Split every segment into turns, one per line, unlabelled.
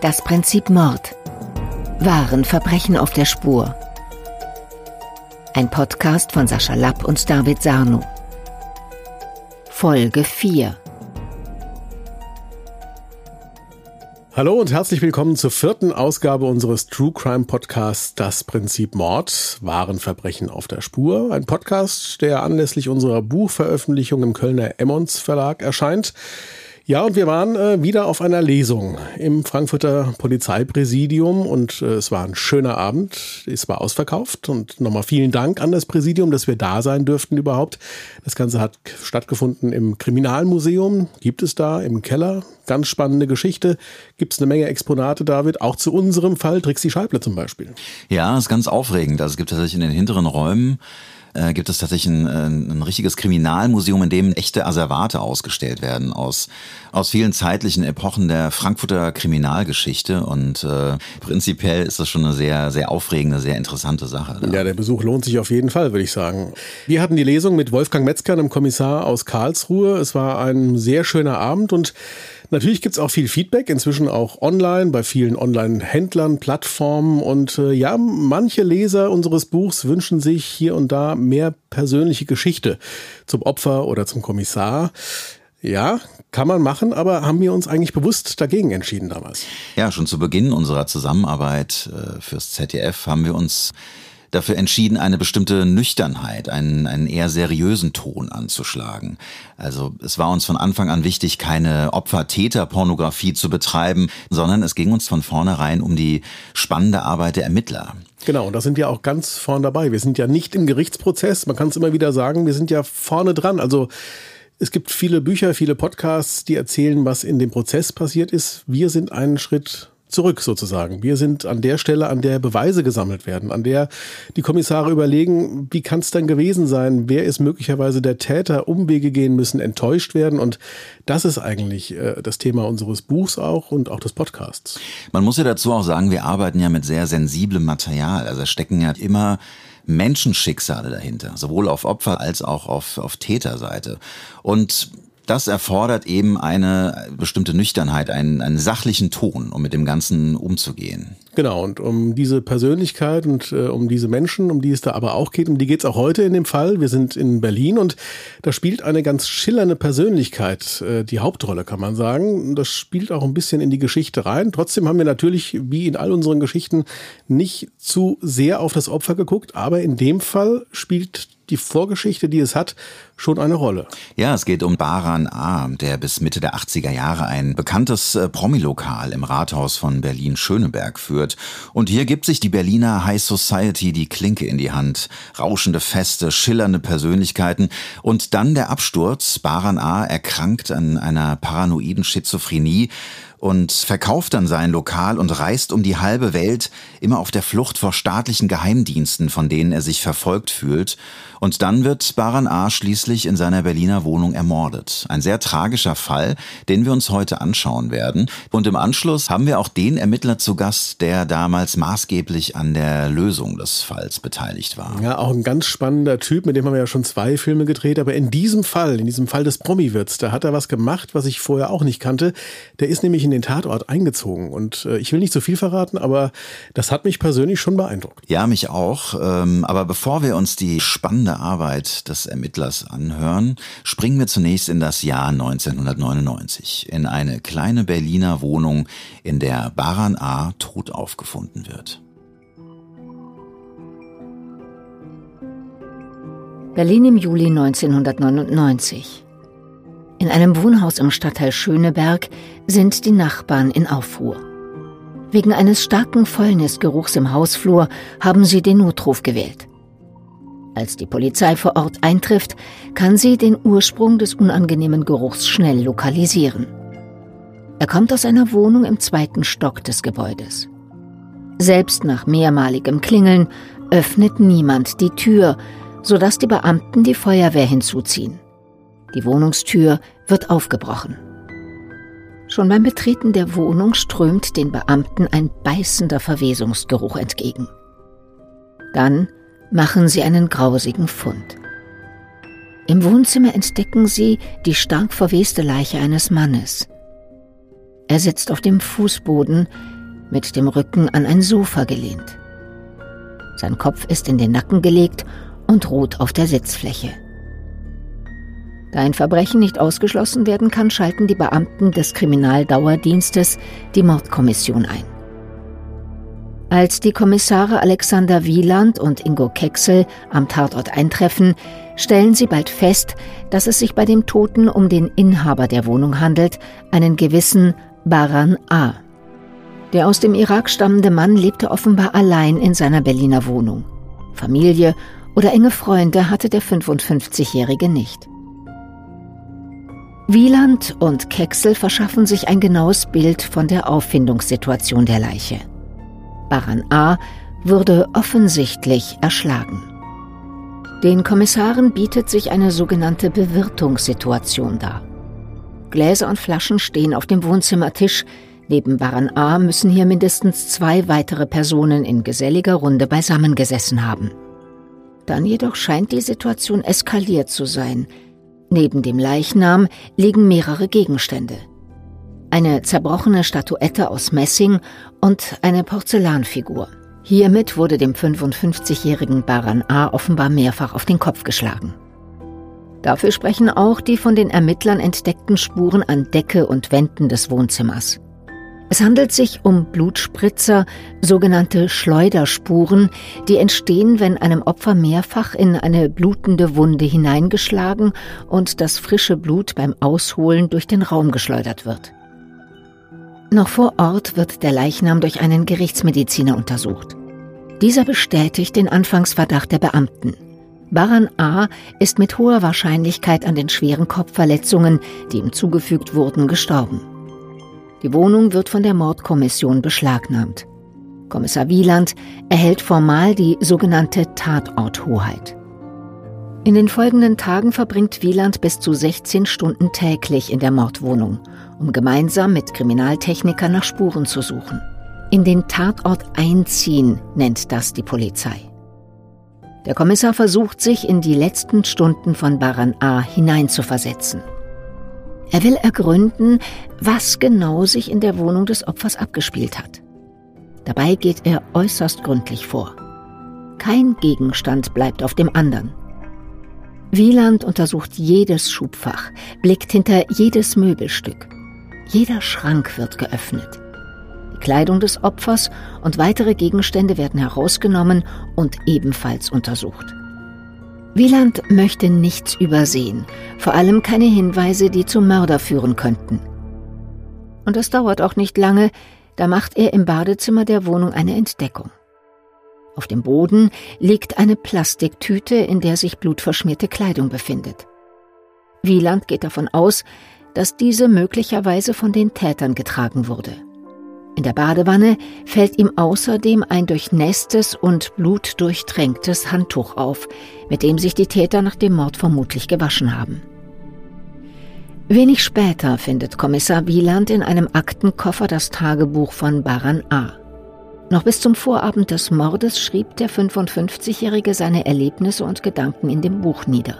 Das Prinzip Mord. Wahren Verbrechen auf der Spur. Ein Podcast von Sascha Lapp und David Sarno. Folge 4.
Hallo und herzlich willkommen zur vierten Ausgabe unseres True Crime Podcasts Das Prinzip Mord, wahren Verbrechen auf der Spur. Ein Podcast, der anlässlich unserer Buchveröffentlichung im Kölner Emmons Verlag erscheint. Ja, und wir waren äh, wieder auf einer Lesung im Frankfurter Polizeipräsidium und äh, es war ein schöner Abend. Es war ausverkauft und nochmal vielen Dank an das Präsidium, dass wir da sein dürften überhaupt. Das Ganze hat stattgefunden im Kriminalmuseum, gibt es da im Keller. Ganz spannende Geschichte. Gibt es eine Menge Exponate, David, auch zu unserem Fall, Trixie Scheible zum Beispiel.
Ja, ist ganz aufregend. Also es gibt tatsächlich in den hinteren Räumen äh, gibt es tatsächlich ein, äh, ein richtiges Kriminalmuseum, in dem echte Asservate ausgestellt werden aus, aus vielen zeitlichen Epochen der Frankfurter Kriminalgeschichte. Und äh, prinzipiell ist das schon eine sehr, sehr aufregende, sehr interessante Sache.
Da. Ja, der Besuch lohnt sich auf jeden Fall, würde ich sagen. Wir hatten die Lesung mit Wolfgang Metzger, einem Kommissar aus Karlsruhe. Es war ein sehr schöner Abend und Natürlich gibt's auch viel Feedback, inzwischen auch online, bei vielen Online-Händlern, Plattformen. Und äh, ja, manche Leser unseres Buchs wünschen sich hier und da mehr persönliche Geschichte zum Opfer oder zum Kommissar. Ja, kann man machen, aber haben wir uns eigentlich bewusst dagegen entschieden damals?
Ja, schon zu Beginn unserer Zusammenarbeit äh, fürs ZDF haben wir uns dafür entschieden, eine bestimmte Nüchternheit, einen, einen eher seriösen Ton anzuschlagen. Also es war uns von Anfang an wichtig, keine Opfer-Täter-Pornografie zu betreiben, sondern es ging uns von vornherein um die spannende Arbeit der Ermittler.
Genau, und da sind wir auch ganz vorn dabei. Wir sind ja nicht im Gerichtsprozess. Man kann es immer wieder sagen, wir sind ja vorne dran. Also es gibt viele Bücher, viele Podcasts, die erzählen, was in dem Prozess passiert ist. Wir sind einen Schritt zurück sozusagen. Wir sind an der Stelle, an der Beweise gesammelt werden, an der die Kommissare überlegen, wie kann es dann gewesen sein, wer ist möglicherweise der Täter, Umwege gehen müssen, enttäuscht werden und das ist eigentlich äh, das Thema unseres Buchs auch und auch des Podcasts.
Man muss ja dazu auch sagen, wir arbeiten ja mit sehr sensiblem Material, also stecken ja immer Menschenschicksale dahinter, sowohl auf Opfer als auch auf, auf Täterseite. Und das erfordert eben eine bestimmte Nüchternheit, einen, einen sachlichen Ton, um mit dem Ganzen umzugehen.
Genau, und um diese Persönlichkeit und äh, um diese Menschen, um die es da aber auch geht, um die geht es auch heute in dem Fall. Wir sind in Berlin und da spielt eine ganz schillernde Persönlichkeit äh, die Hauptrolle, kann man sagen. Das spielt auch ein bisschen in die Geschichte rein. Trotzdem haben wir natürlich, wie in all unseren Geschichten, nicht zu sehr auf das Opfer geguckt, aber in dem Fall spielt die Vorgeschichte, die es hat, schon eine Rolle.
Ja, es geht um Baran A., der bis Mitte der 80er Jahre ein bekanntes äh, Promilokal im Rathaus von Berlin-Schöneberg führt. Und hier gibt sich die Berliner High Society die Klinke in die Hand. Rauschende Feste, schillernde Persönlichkeiten und dann der Absturz. Baran A. erkrankt an einer paranoiden Schizophrenie und verkauft dann sein Lokal und reist um die halbe Welt, immer auf der Flucht vor staatlichen Geheimdiensten, von denen er sich verfolgt fühlt. Und dann wird Baran A. schließlich in seiner Berliner Wohnung ermordet. Ein sehr tragischer Fall, den wir uns heute anschauen werden. Und im Anschluss haben wir auch den Ermittler zu Gast, der damals maßgeblich an der Lösung des Falls beteiligt war.
Ja, auch ein ganz spannender Typ, mit dem haben wir ja schon zwei Filme gedreht. Aber in diesem Fall, in diesem Fall des Promi-Wirts, da hat er was gemacht, was ich vorher auch nicht kannte. Der ist nämlich in den Tatort eingezogen. Und äh, ich will nicht zu so viel verraten, aber das hat mich persönlich schon beeindruckt.
Ja, mich auch. Ähm, aber bevor wir uns die spannende spannende Arbeit des Ermittlers anhören, springen wir zunächst in das Jahr 1999, in eine kleine Berliner Wohnung, in der Baran A. tot aufgefunden wird.
Berlin im Juli 1999. In einem Wohnhaus im Stadtteil Schöneberg sind die Nachbarn in Aufruhr. Wegen eines starken Fäulnisgeruchs im Hausflur haben sie den Notruf gewählt. Als die Polizei vor Ort eintrifft, kann sie den Ursprung des unangenehmen Geruchs schnell lokalisieren. Er kommt aus einer Wohnung im zweiten Stock des Gebäudes. Selbst nach mehrmaligem Klingeln öffnet niemand die Tür, sodass die Beamten die Feuerwehr hinzuziehen. Die Wohnungstür wird aufgebrochen. Schon beim Betreten der Wohnung strömt den Beamten ein beißender Verwesungsgeruch entgegen. Dann machen sie einen grausigen Fund. Im Wohnzimmer entdecken sie die stark verweste Leiche eines Mannes. Er sitzt auf dem Fußboden, mit dem Rücken an ein Sofa gelehnt. Sein Kopf ist in den Nacken gelegt und ruht auf der Sitzfläche. Da ein Verbrechen nicht ausgeschlossen werden kann, schalten die Beamten des Kriminaldauerdienstes die Mordkommission ein. Als die Kommissare Alexander Wieland und Ingo Kecksel am Tatort eintreffen, stellen sie bald fest, dass es sich bei dem Toten um den Inhaber der Wohnung handelt, einen gewissen Baran A. Der aus dem Irak stammende Mann lebte offenbar allein in seiner Berliner Wohnung. Familie oder enge Freunde hatte der 55-Jährige nicht. Wieland und Kecksel verschaffen sich ein genaues Bild von der Auffindungssituation der Leiche. Baran A. wurde offensichtlich erschlagen. Den Kommissaren bietet sich eine sogenannte Bewirtungssituation dar. Gläser und Flaschen stehen auf dem Wohnzimmertisch. Neben Baran A. müssen hier mindestens zwei weitere Personen in geselliger Runde beisammengesessen haben. Dann jedoch scheint die Situation eskaliert zu sein. Neben dem Leichnam liegen mehrere Gegenstände. Eine zerbrochene Statuette aus Messing und eine Porzellanfigur. Hiermit wurde dem 55-jährigen Baran A. offenbar mehrfach auf den Kopf geschlagen. Dafür sprechen auch die von den Ermittlern entdeckten Spuren an Decke und Wänden des Wohnzimmers. Es handelt sich um Blutspritzer, sogenannte Schleuderspuren, die entstehen, wenn einem Opfer mehrfach in eine blutende Wunde hineingeschlagen und das frische Blut beim Ausholen durch den Raum geschleudert wird. Noch vor Ort wird der Leichnam durch einen Gerichtsmediziner untersucht. Dieser bestätigt den Anfangsverdacht der Beamten. Baran A. ist mit hoher Wahrscheinlichkeit an den schweren Kopfverletzungen, die ihm zugefügt wurden, gestorben. Die Wohnung wird von der Mordkommission beschlagnahmt. Kommissar Wieland erhält formal die sogenannte Tatorthoheit. In den folgenden Tagen verbringt Wieland bis zu 16 Stunden täglich in der Mordwohnung, um gemeinsam mit Kriminaltechnikern nach Spuren zu suchen. In den Tatort einziehen nennt das die Polizei. Der Kommissar versucht sich in die letzten Stunden von Baran A hineinzuversetzen. Er will ergründen, was genau sich in der Wohnung des Opfers abgespielt hat. Dabei geht er äußerst gründlich vor. Kein Gegenstand bleibt auf dem anderen. Wieland untersucht jedes Schubfach, blickt hinter jedes Möbelstück. Jeder Schrank wird geöffnet. Die Kleidung des Opfers und weitere Gegenstände werden herausgenommen und ebenfalls untersucht. Wieland möchte nichts übersehen, vor allem keine Hinweise, die zum Mörder führen könnten. Und es dauert auch nicht lange, da macht er im Badezimmer der Wohnung eine Entdeckung. Auf dem Boden liegt eine Plastiktüte, in der sich blutverschmierte Kleidung befindet. Wieland geht davon aus, dass diese möglicherweise von den Tätern getragen wurde. In der Badewanne fällt ihm außerdem ein durchnässtes und blutdurchtränktes Handtuch auf, mit dem sich die Täter nach dem Mord vermutlich gewaschen haben. Wenig später findet Kommissar Wieland in einem Aktenkoffer das Tagebuch von Baran A. Noch bis zum Vorabend des Mordes schrieb der 55-Jährige seine Erlebnisse und Gedanken in dem Buch nieder.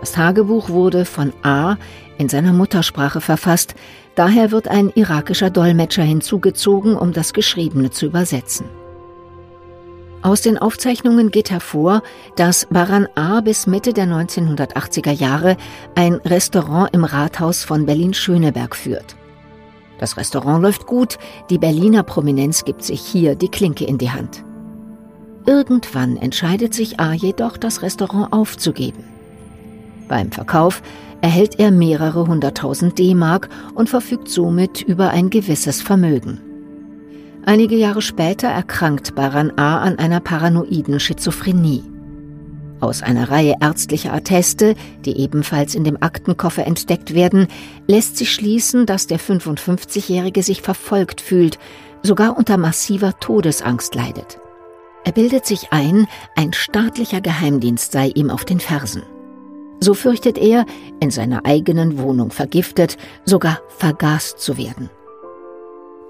Das Tagebuch wurde von A in seiner Muttersprache verfasst, daher wird ein irakischer Dolmetscher hinzugezogen, um das Geschriebene zu übersetzen. Aus den Aufzeichnungen geht hervor, dass Baran A. bis Mitte der 1980er Jahre ein Restaurant im Rathaus von Berlin-Schöneberg führt. Das Restaurant läuft gut, die Berliner Prominenz gibt sich hier die Klinke in die Hand. Irgendwann entscheidet sich A jedoch, das Restaurant aufzugeben. Beim Verkauf erhält er mehrere hunderttausend D-Mark und verfügt somit über ein gewisses Vermögen. Einige Jahre später erkrankt Baran A. an einer paranoiden Schizophrenie. Aus einer Reihe ärztlicher Atteste, die ebenfalls in dem Aktenkoffer entdeckt werden, lässt sich schließen, dass der 55-Jährige sich verfolgt fühlt, sogar unter massiver Todesangst leidet. Er bildet sich ein, ein staatlicher Geheimdienst sei ihm auf den Fersen. So fürchtet er, in seiner eigenen Wohnung vergiftet, sogar vergast zu werden.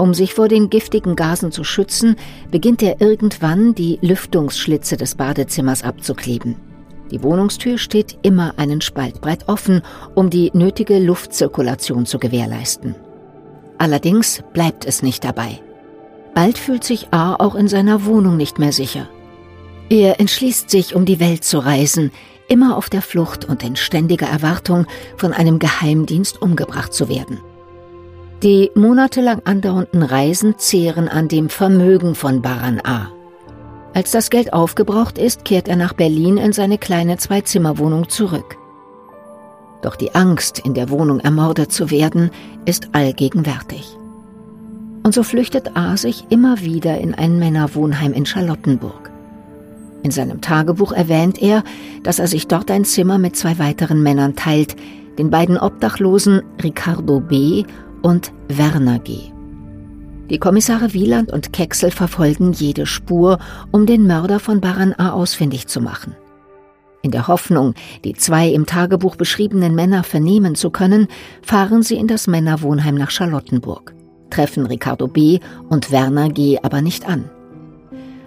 Um sich vor den giftigen Gasen zu schützen, beginnt er irgendwann, die Lüftungsschlitze des Badezimmers abzukleben. Die Wohnungstür steht immer einen Spalt breit offen, um die nötige Luftzirkulation zu gewährleisten. Allerdings bleibt es nicht dabei. Bald fühlt sich A auch in seiner Wohnung nicht mehr sicher. Er entschließt sich, um die Welt zu reisen, immer auf der Flucht und in ständiger Erwartung, von einem Geheimdienst umgebracht zu werden. Die monatelang andauernden Reisen zehren an dem Vermögen von Baran A. Als das Geld aufgebraucht ist, kehrt er nach Berlin in seine kleine Zwei-Zimmer-Wohnung zurück. Doch die Angst, in der Wohnung ermordet zu werden, ist allgegenwärtig. Und so flüchtet A sich immer wieder in ein Männerwohnheim in Charlottenburg. In seinem Tagebuch erwähnt er, dass er sich dort ein Zimmer mit zwei weiteren Männern teilt, den beiden Obdachlosen Ricardo B. und Werner G. Die Kommissare Wieland und Kecksel verfolgen jede Spur, um den Mörder von Baran A. ausfindig zu machen. In der Hoffnung, die zwei im Tagebuch beschriebenen Männer vernehmen zu können, fahren sie in das Männerwohnheim nach Charlottenburg, treffen Ricardo B. und Werner G. aber nicht an.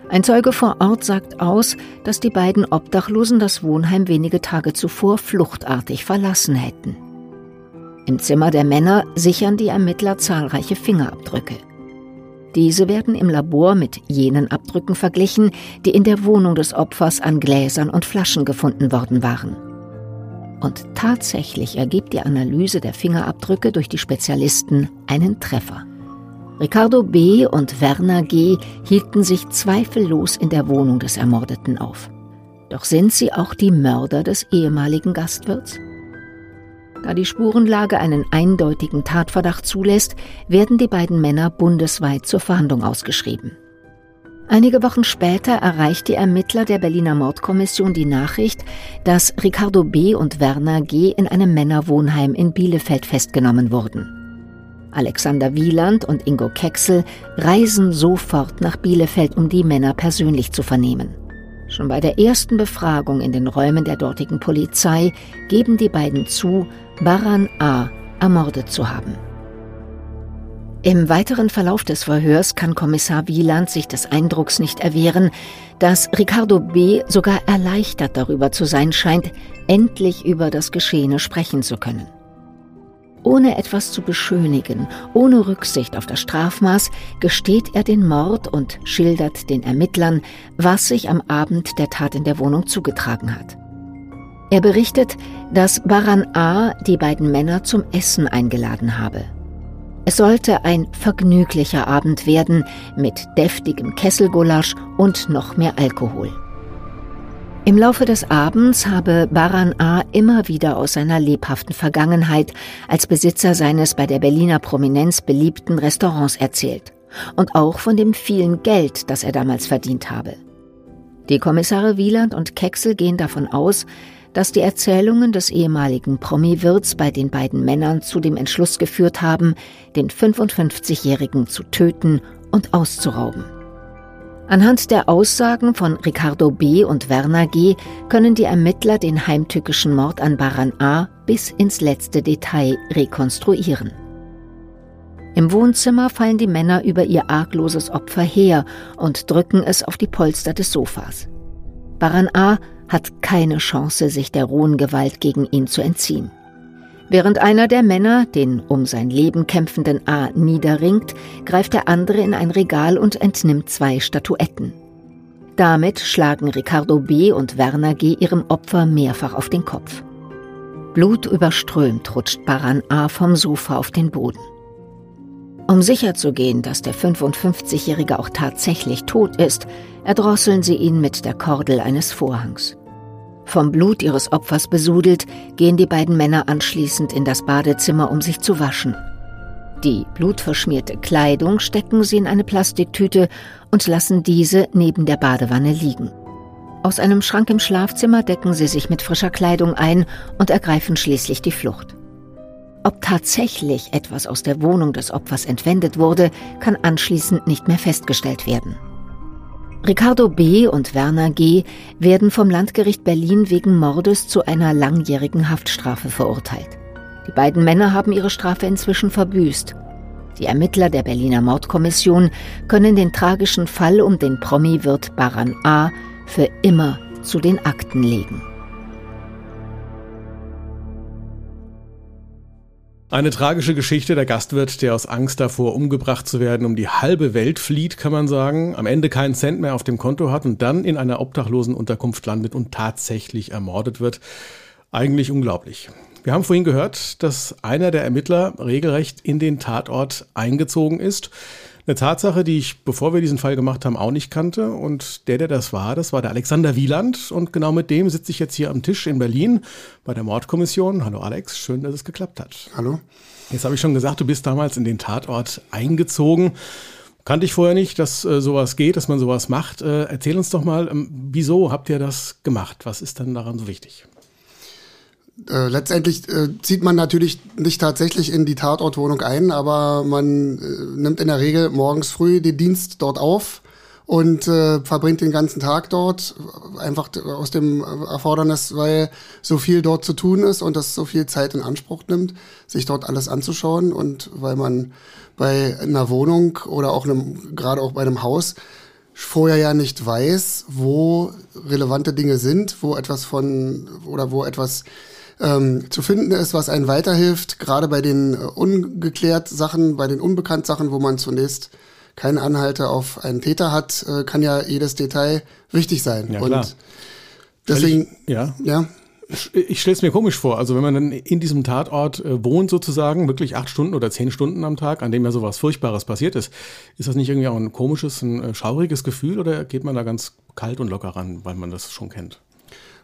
Ein Zeuge vor Ort sagt aus, dass die beiden Obdachlosen das Wohnheim wenige Tage zuvor fluchtartig verlassen hätten. Im Zimmer der Männer sichern die Ermittler zahlreiche Fingerabdrücke. Diese werden im Labor mit jenen Abdrücken verglichen, die in der Wohnung des Opfers an Gläsern und Flaschen gefunden worden waren. Und tatsächlich ergibt die Analyse der Fingerabdrücke durch die Spezialisten einen Treffer. Ricardo B. und Werner G. hielten sich zweifellos in der Wohnung des Ermordeten auf. Doch sind sie auch die Mörder des ehemaligen Gastwirts? Da die Spurenlage einen eindeutigen Tatverdacht zulässt, werden die beiden Männer bundesweit zur Verhandlung ausgeschrieben. Einige Wochen später erreicht die Ermittler der Berliner Mordkommission die Nachricht, dass Ricardo B. und Werner G. in einem Männerwohnheim in Bielefeld festgenommen wurden. Alexander Wieland und Ingo Kecksel reisen sofort nach Bielefeld, um die Männer persönlich zu vernehmen. Schon bei der ersten Befragung in den Räumen der dortigen Polizei geben die beiden zu, Baran A. ermordet zu haben. Im weiteren Verlauf des Verhörs kann Kommissar Wieland sich des Eindrucks nicht erwehren, dass Ricardo B. sogar erleichtert darüber zu sein scheint, endlich über das Geschehene sprechen zu können. Ohne etwas zu beschönigen, ohne Rücksicht auf das Strafmaß, gesteht er den Mord und schildert den Ermittlern, was sich am Abend der Tat in der Wohnung zugetragen hat. Er berichtet, dass Baran A. die beiden Männer zum Essen eingeladen habe. Es sollte ein vergnüglicher Abend werden mit deftigem Kesselgulasch und noch mehr Alkohol. Im Laufe des Abends habe Baran A. immer wieder aus seiner lebhaften Vergangenheit als Besitzer seines bei der Berliner Prominenz beliebten Restaurants erzählt und auch von dem vielen Geld, das er damals verdient habe. Die Kommissare Wieland und Kecksel gehen davon aus, dass die Erzählungen des ehemaligen Promi-Wirts bei den beiden Männern zu dem Entschluss geführt haben, den 55-Jährigen zu töten und auszurauben. Anhand der Aussagen von Ricardo B. und Werner G. können die Ermittler den heimtückischen Mord an Baran A. bis ins letzte Detail rekonstruieren. Im Wohnzimmer fallen die Männer über ihr argloses Opfer her und drücken es auf die Polster des Sofas. Baran A. hat keine Chance, sich der rohen Gewalt gegen ihn zu entziehen. Während einer der Männer den um sein Leben kämpfenden A niederringt, greift der andere in ein Regal und entnimmt zwei Statuetten. Damit schlagen Ricardo B. und Werner G. ihrem Opfer mehrfach auf den Kopf. Blutüberströmt rutscht Baran A. vom Sofa auf den Boden. Um sicherzugehen, dass der 55-Jährige auch tatsächlich tot ist, erdrosseln sie ihn mit der Kordel eines Vorhangs. Vom Blut ihres Opfers besudelt, gehen die beiden Männer anschließend in das Badezimmer, um sich zu waschen. Die blutverschmierte Kleidung stecken sie in eine Plastiktüte und lassen diese neben der Badewanne liegen. Aus einem Schrank im Schlafzimmer decken sie sich mit frischer Kleidung ein und ergreifen schließlich die Flucht. Ob tatsächlich etwas aus der Wohnung des Opfers entwendet wurde, kann anschließend nicht mehr festgestellt werden. Ricardo B. und Werner G. werden vom Landgericht Berlin wegen Mordes zu einer langjährigen Haftstrafe verurteilt. Die beiden Männer haben ihre Strafe inzwischen verbüßt. Die Ermittler der Berliner Mordkommission können den tragischen Fall um den Promi-Wirt Baran A. für immer zu den Akten legen.
Eine tragische Geschichte. Der Gastwirt, der aus Angst davor, umgebracht zu werden, um die halbe Welt flieht, kann man sagen, am Ende keinen Cent mehr auf dem Konto hat und dann in einer obdachlosen Unterkunft landet und tatsächlich ermordet wird. Eigentlich unglaublich. Wir haben vorhin gehört, dass einer der Ermittler regelrecht in den Tatort eingezogen ist. Eine Tatsache, die ich, bevor wir diesen Fall gemacht haben, auch nicht kannte. Und der, der das war, das war der Alexander Wieland. Und genau mit dem sitze ich jetzt hier am Tisch in Berlin bei der Mordkommission. Hallo Alex, schön, dass es geklappt hat.
Hallo.
Jetzt habe ich schon gesagt, du bist damals in den Tatort eingezogen. Kannte ich vorher nicht, dass äh, sowas geht, dass man sowas macht. Äh, erzähl uns doch mal, ähm, wieso habt ihr das gemacht? Was ist denn daran so wichtig?
Äh, letztendlich äh, zieht man natürlich nicht tatsächlich in die Tatortwohnung ein, aber man äh, nimmt in der Regel morgens früh den Dienst dort auf und äh, verbringt den ganzen Tag dort, einfach aus dem Erfordernis, weil so viel dort zu tun ist und das so viel Zeit in Anspruch nimmt, sich dort alles anzuschauen und weil man bei einer Wohnung oder auch einem, gerade auch bei einem Haus vorher ja nicht weiß, wo relevante Dinge sind, wo etwas von oder wo etwas ähm, zu finden ist, was einen weiterhilft, gerade bei den äh, ungeklärt Sachen, bei den unbekannt Sachen, wo man zunächst keine Anhalte auf einen Täter hat, äh, kann ja jedes Detail wichtig sein.
Ja, klar.
Und deswegen,
ich, ja. ja. Ich stelle es mir komisch vor, also wenn man dann in diesem Tatort äh, wohnt sozusagen, wirklich acht Stunden oder zehn Stunden am Tag, an dem ja sowas Furchtbares passiert ist, ist das nicht irgendwie auch ein komisches, ein äh, schauriges Gefühl oder geht man da ganz kalt und locker ran, weil man das schon kennt?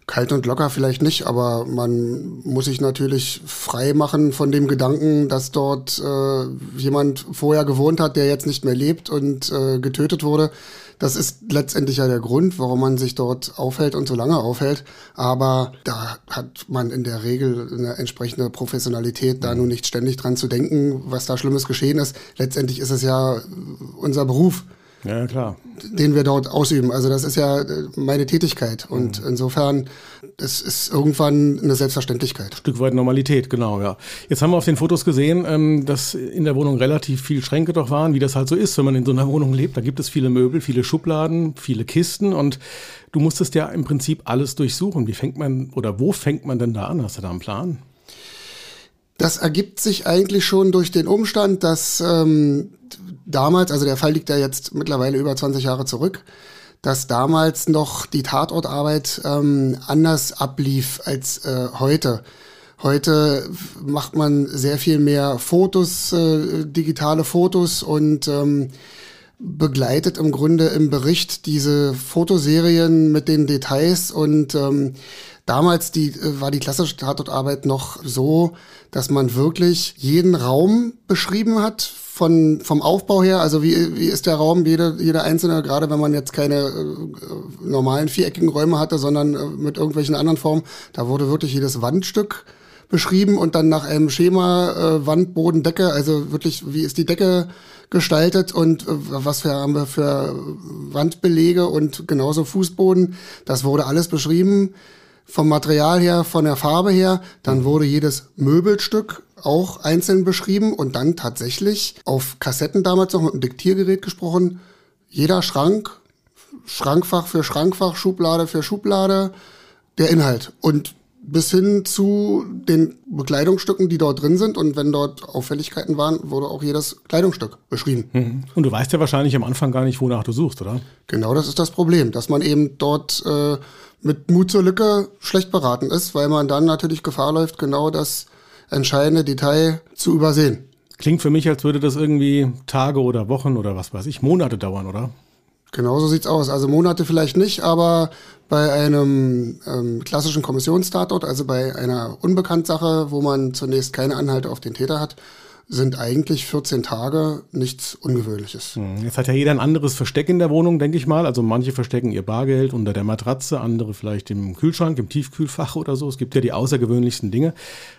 Kalt und locker vielleicht nicht, aber man muss sich natürlich frei machen von dem Gedanken, dass dort äh, jemand vorher gewohnt hat, der jetzt nicht mehr lebt und äh, getötet wurde. Das ist letztendlich ja der Grund, warum man sich dort aufhält und so lange aufhält. Aber da hat man in der Regel eine entsprechende Professionalität, da nun nicht ständig dran zu denken, was da Schlimmes geschehen ist. Letztendlich ist es ja unser Beruf.
Ja, klar.
Den wir dort ausüben. Also das ist ja äh, meine Tätigkeit. Und mhm. insofern, es ist irgendwann eine Selbstverständlichkeit. Ein
Stück weit Normalität, genau, ja. Jetzt haben wir auf den Fotos gesehen, ähm, dass in der Wohnung relativ viel Schränke doch waren, wie das halt so ist, wenn man in so einer Wohnung lebt. Da gibt es viele Möbel, viele Schubladen, viele Kisten und du musstest ja im Prinzip alles durchsuchen. Wie fängt man oder wo fängt man denn da an? Hast du da einen Plan?
Das ergibt sich eigentlich schon durch den Umstand, dass ähm, damals, also der Fall liegt ja jetzt mittlerweile über 20 Jahre zurück, dass damals noch die Tatortarbeit ähm, anders ablief als äh, heute. Heute macht man sehr viel mehr Fotos, äh, digitale Fotos und ähm, begleitet im Grunde im Bericht diese Fotoserien mit den Details und ähm, damals die, äh, war die klassische Tatortarbeit noch so, dass man wirklich jeden Raum beschrieben hat von, vom Aufbau her, also wie, wie ist der Raum, jeder, jeder einzelne, gerade wenn man jetzt keine äh, normalen viereckigen Räume hatte, sondern äh, mit irgendwelchen anderen Formen, da wurde wirklich jedes Wandstück beschrieben und dann nach einem Schema äh, Wand, Boden, Decke, also wirklich, wie ist die Decke gestaltet und äh, was wir haben wir für Wandbelege und genauso Fußboden, das wurde alles beschrieben vom Material her, von der Farbe her, dann wurde jedes Möbelstück auch einzeln beschrieben und dann tatsächlich auf Kassetten damals noch mit einem Diktiergerät gesprochen. Jeder Schrank, Schrankfach für Schrankfach, Schublade für Schublade, der Inhalt. Und bis hin zu den Bekleidungsstücken, die dort drin sind. Und wenn dort Auffälligkeiten waren, wurde auch jedes Kleidungsstück beschrieben.
Mhm. Und du weißt ja wahrscheinlich am Anfang gar nicht, wonach du suchst, oder?
Genau, das ist das Problem, dass man eben dort äh, mit Mut zur Lücke schlecht beraten ist, weil man dann natürlich Gefahr läuft, genau das entscheidende Detail zu übersehen.
Klingt für mich, als würde das irgendwie Tage oder Wochen oder was weiß ich, Monate dauern, oder?
Genauso sieht's aus. Also Monate vielleicht nicht, aber bei einem ähm, klassischen Kommissionstatort, also bei einer Unbekanntsache, wo man zunächst keine Anhalte auf den Täter hat, sind eigentlich 14 Tage nichts Ungewöhnliches.
Hm, jetzt hat ja jeder ein anderes Versteck in der Wohnung, denke ich mal. Also manche verstecken ihr Bargeld unter der Matratze, andere vielleicht im Kühlschrank, im Tiefkühlfach oder so. Es gibt ja die außergewöhnlichsten Dinge.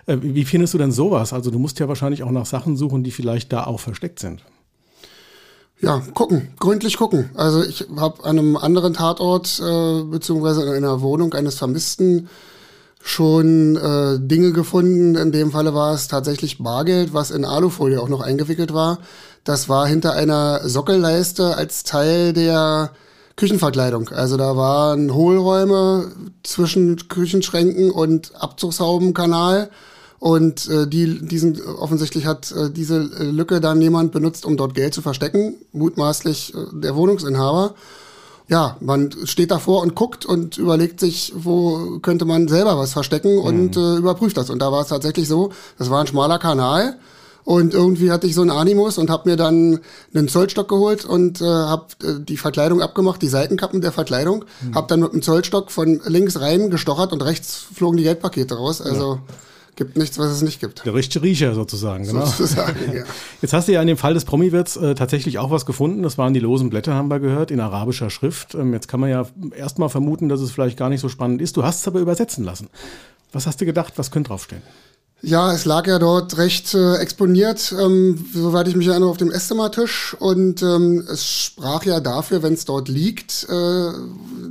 Äh, wie findest du denn sowas? Also du musst ja wahrscheinlich auch nach Sachen suchen, die vielleicht da auch versteckt sind.
Ja, gucken, gründlich gucken. Also ich habe an einem anderen Tatort, äh, beziehungsweise in einer Wohnung eines Vermissten, schon äh, Dinge gefunden. In dem Falle war es tatsächlich Bargeld, was in Alufolie auch noch eingewickelt war. Das war hinter einer Sockelleiste als Teil der Küchenverkleidung. Also da waren Hohlräume zwischen Küchenschränken und Abzugshaubenkanal. Und äh, die, diesen offensichtlich hat äh, diese Lücke dann jemand benutzt, um dort Geld zu verstecken, mutmaßlich äh, der Wohnungsinhaber. Ja, man steht davor und guckt und überlegt sich, wo könnte man selber was verstecken und mhm. äh, überprüft das. Und da war es tatsächlich so, das war ein schmaler Kanal und irgendwie hatte ich so einen Animus und habe mir dann einen Zollstock geholt und äh, habe äh, die Verkleidung abgemacht, die Seitenkappen der Verkleidung, mhm. habe dann mit dem Zollstock von links rein gestochert und rechts flogen die Geldpakete raus. Also ja gibt nichts, was es nicht gibt.
Der richtige Riecher sozusagen,
genau. Sozusagen, ja.
Jetzt hast du ja in dem Fall des Promi-Wirts äh, tatsächlich auch was gefunden. Das waren die losen Blätter, haben wir gehört, in arabischer Schrift. Ähm, jetzt kann man ja erstmal vermuten, dass es vielleicht gar nicht so spannend ist. Du hast es aber übersetzen lassen. Was hast du gedacht, was könnte draufstehen?
Ja, es lag ja dort recht äh, exponiert, ähm, soweit ich mich erinnere, auf dem Esszimmertisch. Und ähm, es sprach ja dafür, wenn es dort liegt, äh,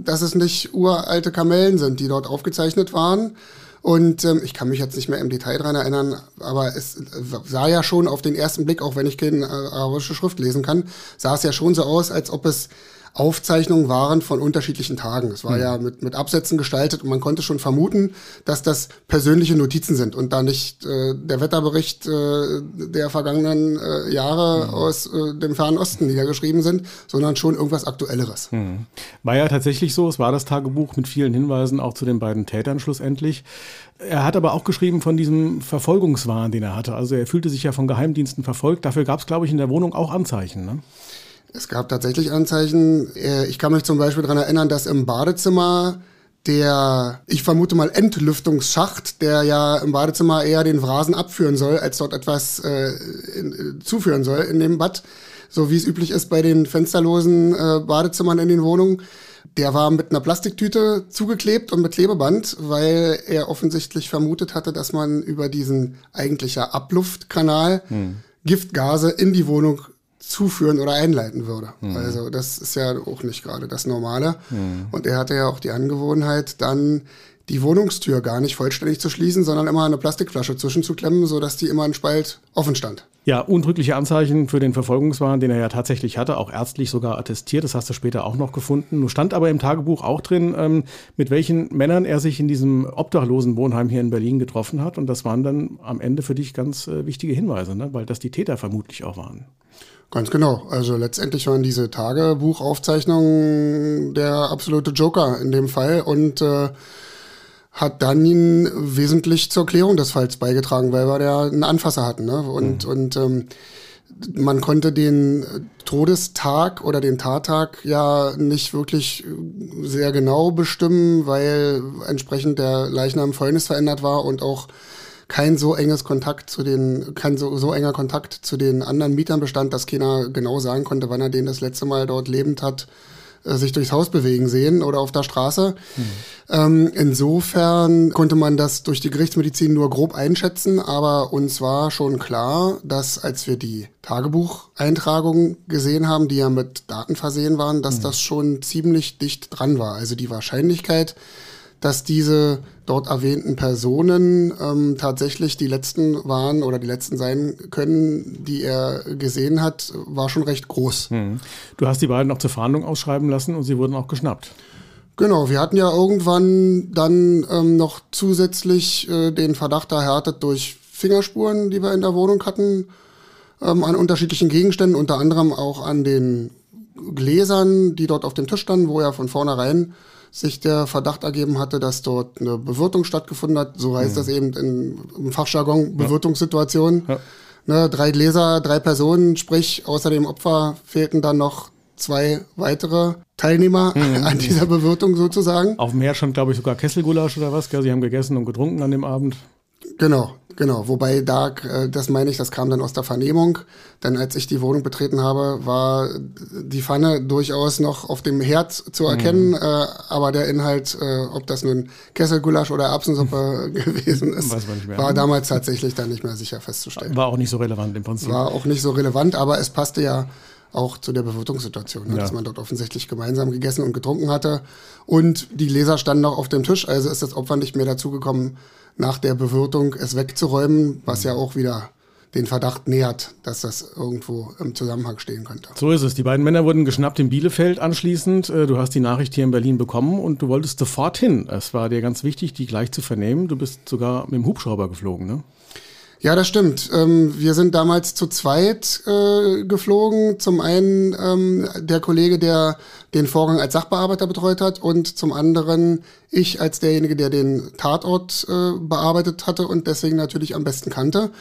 dass es nicht uralte Kamellen sind, die dort aufgezeichnet waren, und ähm, ich kann mich jetzt nicht mehr im Detail dran erinnern, aber es sah ja schon auf den ersten Blick, auch wenn ich keine äh, arabische Schrift lesen kann, sah es ja schon so aus, als ob es Aufzeichnungen waren von unterschiedlichen Tagen. Es war mhm. ja mit, mit Absätzen gestaltet und man konnte schon vermuten, dass das persönliche Notizen sind und da nicht äh, der Wetterbericht äh, der vergangenen äh, Jahre mhm. aus äh, dem Fernen Osten niedergeschrieben sind, sondern schon irgendwas Aktuelleres.
Mhm. War ja tatsächlich so, es war das Tagebuch mit vielen Hinweisen auch zu den beiden Tätern schlussendlich. Er hat aber auch geschrieben von diesem Verfolgungswahn, den er hatte. Also er fühlte sich ja von Geheimdiensten verfolgt. Dafür gab es, glaube ich, in der Wohnung auch Anzeichen. Ne?
Es gab tatsächlich Anzeichen. Äh, ich kann mich zum Beispiel daran erinnern, dass im Badezimmer der, ich vermute mal, Entlüftungsschacht, der ja im Badezimmer eher den Rasen abführen soll, als dort etwas äh, in, äh, zuführen soll in dem Bad, so wie es üblich ist bei den fensterlosen äh, Badezimmern in den Wohnungen. Der war mit einer Plastiktüte zugeklebt und mit Klebeband, weil er offensichtlich vermutet hatte, dass man über diesen eigentlicher Abluftkanal hm. Giftgase in die Wohnung zuführen oder einleiten würde. Mhm. Also das ist ja auch nicht gerade das Normale. Mhm. Und er hatte ja auch die Angewohnheit, dann die Wohnungstür gar nicht vollständig zu schließen, sondern immer eine Plastikflasche zwischenzuklemmen, sodass die immer ein Spalt offen stand.
Ja, untrügliche Anzeichen für den Verfolgungswahn, den er ja tatsächlich hatte, auch ärztlich sogar attestiert. Das hast du später auch noch gefunden. Nun stand aber im Tagebuch auch drin, ähm, mit welchen Männern er sich in diesem obdachlosen Wohnheim hier in Berlin getroffen hat. Und das waren dann am Ende für dich ganz äh, wichtige Hinweise, ne? weil das die Täter vermutlich auch waren.
Ganz genau. Also letztendlich waren diese Tagebuchaufzeichnungen der absolute Joker in dem Fall und äh, hat dann ihn wesentlich zur Klärung des Falls beigetragen, weil wir da einen Anfasser hatten. Ne? Und, mhm. und ähm, man konnte den Todestag oder den Tattag ja nicht wirklich sehr genau bestimmen, weil entsprechend der Leichnam Fäulnis verändert war und auch kein so enges Kontakt zu den, kein so, so enger Kontakt zu den anderen Mietern bestand, dass keiner genau sagen konnte, wann er den das letzte Mal dort lebend hat äh, sich durchs Haus bewegen sehen oder auf der Straße. Mhm. Ähm, insofern konnte man das durch die Gerichtsmedizin nur grob einschätzen, aber uns war schon klar, dass als wir die Tagebucheintragungen gesehen haben, die ja mit Daten versehen waren, dass mhm. das schon ziemlich dicht dran war. Also die Wahrscheinlichkeit, dass diese dort erwähnten Personen ähm, tatsächlich die letzten waren oder die letzten sein können, die er gesehen hat, war schon recht groß.
Hm. Du hast die beiden noch zur Fahndung ausschreiben lassen und sie wurden auch geschnappt.
Genau, wir hatten ja irgendwann dann ähm, noch zusätzlich äh, den Verdacht erhärtet durch Fingerspuren, die wir in der Wohnung hatten, ähm, an unterschiedlichen Gegenständen, unter anderem auch an den Gläsern, die dort auf dem Tisch standen, wo er von vornherein sich der Verdacht ergeben hatte, dass dort eine Bewirtung stattgefunden hat. So heißt mhm. das eben in, im Fachjargon Bewirtungssituation. Ja. Ne, drei Gläser, drei Personen, sprich außer dem Opfer fehlten dann noch zwei weitere Teilnehmer mhm. an dieser Bewirtung sozusagen.
Auf dem Meer schon, glaube ich, sogar Kesselgulasch oder was. Gell? Sie haben gegessen und getrunken an dem Abend.
Genau, genau. Wobei da, äh, das meine ich, das kam dann aus der Vernehmung. Denn als ich die Wohnung betreten habe, war die Pfanne durchaus noch auf dem Herd zu erkennen. Mhm. Äh, aber der Inhalt, äh, ob das nun Kesselgulasch oder Erbsensuppe gewesen ist, war damals tatsächlich dann nicht mehr sicher festzustellen.
War auch nicht so relevant im Prinzip.
War auch nicht so relevant, aber es passte ja auch zu der Bewirtungssituation, ne? ja. dass man dort offensichtlich gemeinsam gegessen und getrunken hatte. Und die Gläser standen noch auf dem Tisch, also ist das Opfer nicht mehr dazugekommen, nach der Bewirtung es wegzuräumen, was ja auch wieder den Verdacht nähert, dass das irgendwo im Zusammenhang stehen könnte.
So ist es. Die beiden Männer wurden geschnappt in Bielefeld anschließend. Äh, du hast die Nachricht hier in Berlin bekommen und du wolltest sofort hin. Es war dir ganz wichtig, die gleich zu vernehmen. Du bist sogar mit dem Hubschrauber geflogen, ne?
Ja, das stimmt. Ähm, wir sind damals zu zweit äh, geflogen. Zum einen ähm, der Kollege, der den Vorgang als Sachbearbeiter betreut hat und zum anderen ich als derjenige, der den Tatort äh, bearbeitet hatte und deswegen natürlich am besten kannte.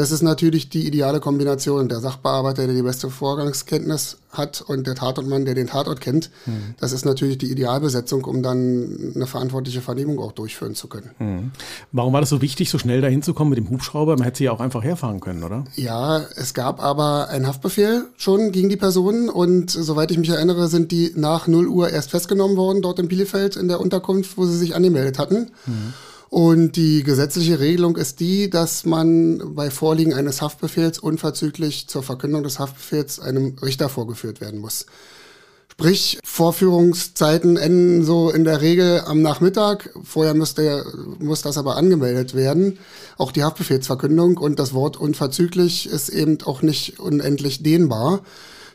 Das ist natürlich die ideale Kombination. Der Sachbearbeiter, der die beste Vorgangskenntnis hat und der Tatortmann, der den Tatort kennt. Mhm. Das ist natürlich die Idealbesetzung, um dann eine verantwortliche Vernehmung auch durchführen zu können.
Mhm. Warum war das so wichtig, so schnell dahin zu kommen mit dem Hubschrauber? Man hätte sie ja auch einfach herfahren können, oder?
Ja, es gab aber einen Haftbefehl schon gegen die Personen und soweit ich mich erinnere, sind die nach 0 Uhr erst festgenommen worden, dort in Bielefeld in der Unterkunft, wo sie sich angemeldet hatten. Mhm. Und die gesetzliche Regelung ist die, dass man bei Vorliegen eines Haftbefehls unverzüglich zur Verkündung des Haftbefehls einem Richter vorgeführt werden muss. Sprich, Vorführungszeiten enden so in der Regel am Nachmittag. Vorher müsste, muss das aber angemeldet werden. Auch die Haftbefehlsverkündung und das Wort unverzüglich ist eben auch nicht unendlich dehnbar.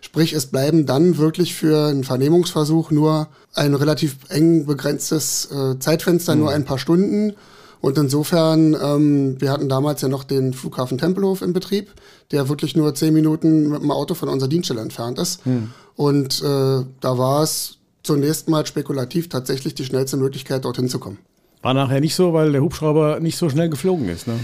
Sprich, es bleiben dann wirklich für einen Vernehmungsversuch nur ein relativ eng begrenztes äh, Zeitfenster, mhm. nur ein paar Stunden. Und insofern, ähm, wir hatten damals ja noch den Flughafen Tempelhof in Betrieb, der wirklich nur zehn Minuten mit dem Auto von unserer Dienststelle entfernt ist. Mhm. Und äh, da war es zunächst mal spekulativ tatsächlich die schnellste Möglichkeit, dorthin zu kommen.
War nachher nicht so, weil der Hubschrauber nicht so schnell geflogen ist, ne?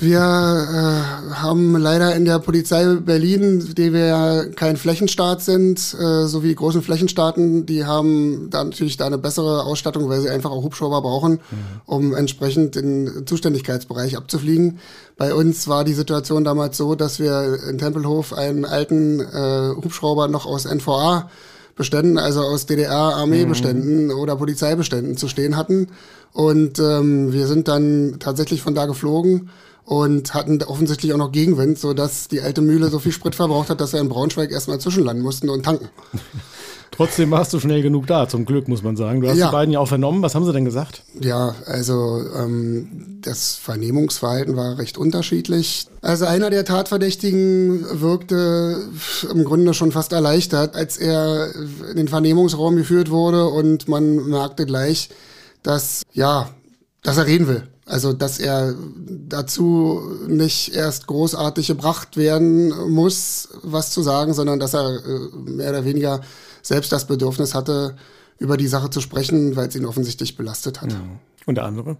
Wir äh, haben leider in der Polizei Berlin, die wir ja kein Flächenstaat sind, äh, so wie die großen Flächenstaaten, die haben da natürlich da eine bessere Ausstattung, weil sie einfach auch Hubschrauber brauchen, mhm. um entsprechend den Zuständigkeitsbereich abzufliegen. Bei uns war die Situation damals so, dass wir in Tempelhof einen alten äh, Hubschrauber noch aus NVA Beständen, also aus DDR-Armeebeständen mhm. oder Polizeibeständen zu stehen hatten. Und ähm, wir sind dann tatsächlich von da geflogen und hatten offensichtlich auch noch Gegenwind, sodass die alte Mühle so viel Sprit verbraucht hat, dass wir in Braunschweig erstmal zwischenlanden mussten und tanken.
Trotzdem warst du schnell genug da, zum Glück, muss man sagen. Du hast ja. die beiden ja auch vernommen. Was haben sie denn gesagt?
Ja, also ähm, das Vernehmungsverhalten war recht unterschiedlich. Also einer der Tatverdächtigen wirkte im Grunde schon fast erleichtert, als er in den Vernehmungsraum geführt wurde und man merkte gleich, dass, ja, dass er reden will. Also, dass er dazu nicht erst großartig gebracht werden muss, was zu sagen, sondern dass er äh, mehr oder weniger selbst das Bedürfnis hatte, über die Sache zu sprechen, weil es ihn offensichtlich belastet hat. Ja.
Und der andere?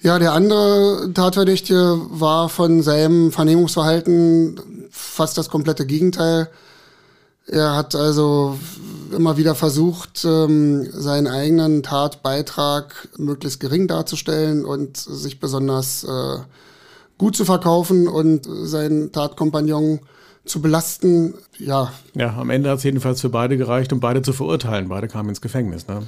Ja, der andere Tatverdächtige war von seinem Vernehmungsverhalten fast das komplette Gegenteil. Er hat also immer wieder versucht, ähm, seinen eigenen Tatbeitrag möglichst gering darzustellen und sich besonders äh, gut zu verkaufen und seinen Tatkompagnon zu belasten. Ja.
Ja, am Ende hat es jedenfalls für beide gereicht, um beide zu verurteilen. Beide kamen ins Gefängnis. Ne?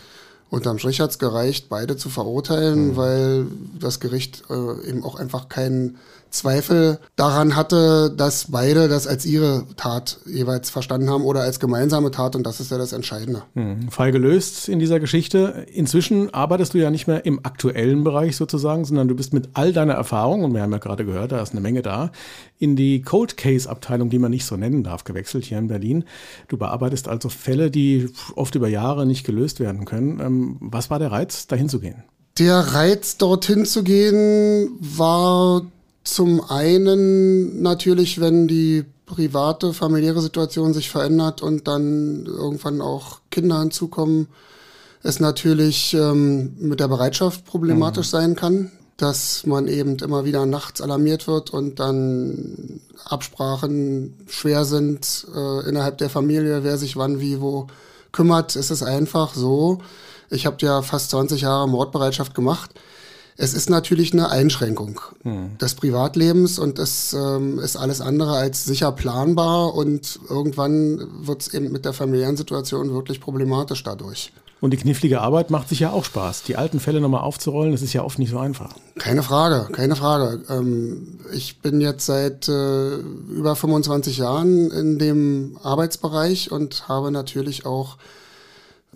Unterm Strich hat es gereicht, beide zu verurteilen, mhm. weil das Gericht äh, eben auch einfach keinen Zweifel daran hatte, dass beide das als ihre Tat jeweils verstanden haben oder als gemeinsame Tat und das ist ja das Entscheidende.
Mhm. Fall gelöst in dieser Geschichte. Inzwischen arbeitest du ja nicht mehr im aktuellen Bereich sozusagen, sondern du bist mit all deiner Erfahrung, und wir haben ja gerade gehört, da ist eine Menge da, in die Cold Case Abteilung, die man nicht so nennen darf, gewechselt hier in Berlin. Du bearbeitest also Fälle, die oft über Jahre nicht gelöst werden können. Ähm, was war der Reiz, dahin zu gehen?
Der Reiz, dorthin zu gehen, war zum einen natürlich, wenn die private, familiäre Situation sich verändert und dann irgendwann auch Kinder hinzukommen, es natürlich ähm, mit der Bereitschaft problematisch mhm. sein kann, dass man eben immer wieder nachts alarmiert wird und dann Absprachen schwer sind äh, innerhalb der Familie, wer sich wann wie wo kümmert. Es ist einfach so. Ich habe ja fast 20 Jahre Mordbereitschaft gemacht es ist natürlich eine Einschränkung hm. des Privatlebens und es ähm, ist alles andere als sicher planbar und irgendwann wird es eben mit der familiären Situation wirklich problematisch dadurch.
Und die knifflige Arbeit macht sich ja auch Spaß. Die alten Fälle nochmal aufzurollen, das ist ja oft nicht so einfach.
Keine Frage, keine Frage. Ähm, ich bin jetzt seit äh, über 25 Jahren in dem Arbeitsbereich und habe natürlich auch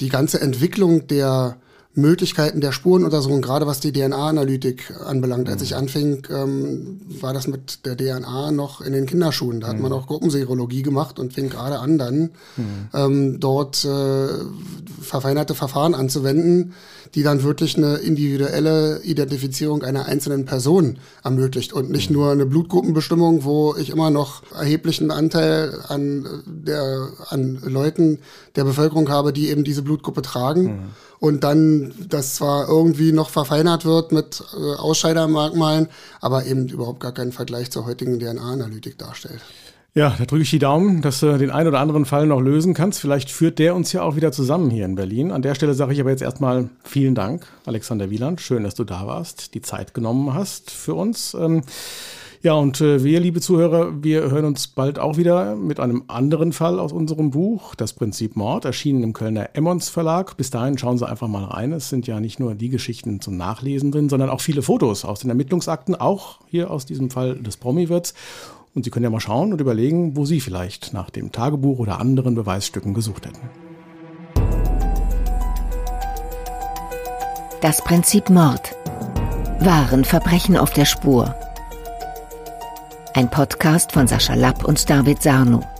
die ganze Entwicklung der Möglichkeiten der Spurenuntersuchung, gerade was die DNA-Analytik anbelangt. Mhm. Als ich anfing, ähm, war das mit der DNA noch in den Kinderschuhen. Da hat mhm. man auch Gruppenserologie gemacht und fing gerade an, dann mhm. ähm, dort äh, verfeinerte Verfahren anzuwenden, die dann wirklich eine individuelle Identifizierung einer einzelnen Person ermöglicht und nicht mhm. nur eine Blutgruppenbestimmung, wo ich immer noch erheblichen Anteil an der an Leuten der Bevölkerung habe, die eben diese Blutgruppe tragen. Und dann das zwar irgendwie noch verfeinert wird mit äh, Ausscheidermerkmalen, aber eben überhaupt gar keinen Vergleich zur heutigen DNA-Analytik darstellt.
Ja, da drücke ich die Daumen, dass du den einen oder anderen Fall noch lösen kannst. Vielleicht führt der uns ja auch wieder zusammen hier in Berlin. An der Stelle sage ich aber jetzt erstmal vielen Dank, Alexander Wieland. Schön, dass du da warst, die Zeit genommen hast für uns. Ähm, ja, und äh, wir, liebe Zuhörer, wir hören uns bald auch wieder mit einem anderen Fall aus unserem Buch, Das Prinzip Mord, erschienen im Kölner Emmons Verlag. Bis dahin schauen Sie einfach mal rein. Es sind ja nicht nur die Geschichten zum Nachlesen drin, sondern auch viele Fotos aus den Ermittlungsakten, auch hier aus diesem Fall des Promi-Wirts. Und Sie können ja mal schauen und überlegen, wo Sie vielleicht nach dem Tagebuch oder anderen Beweisstücken gesucht hätten.
Das Prinzip Mord. Wahren Verbrechen auf der Spur. Ein Podcast von Sascha Lapp und David Sarno.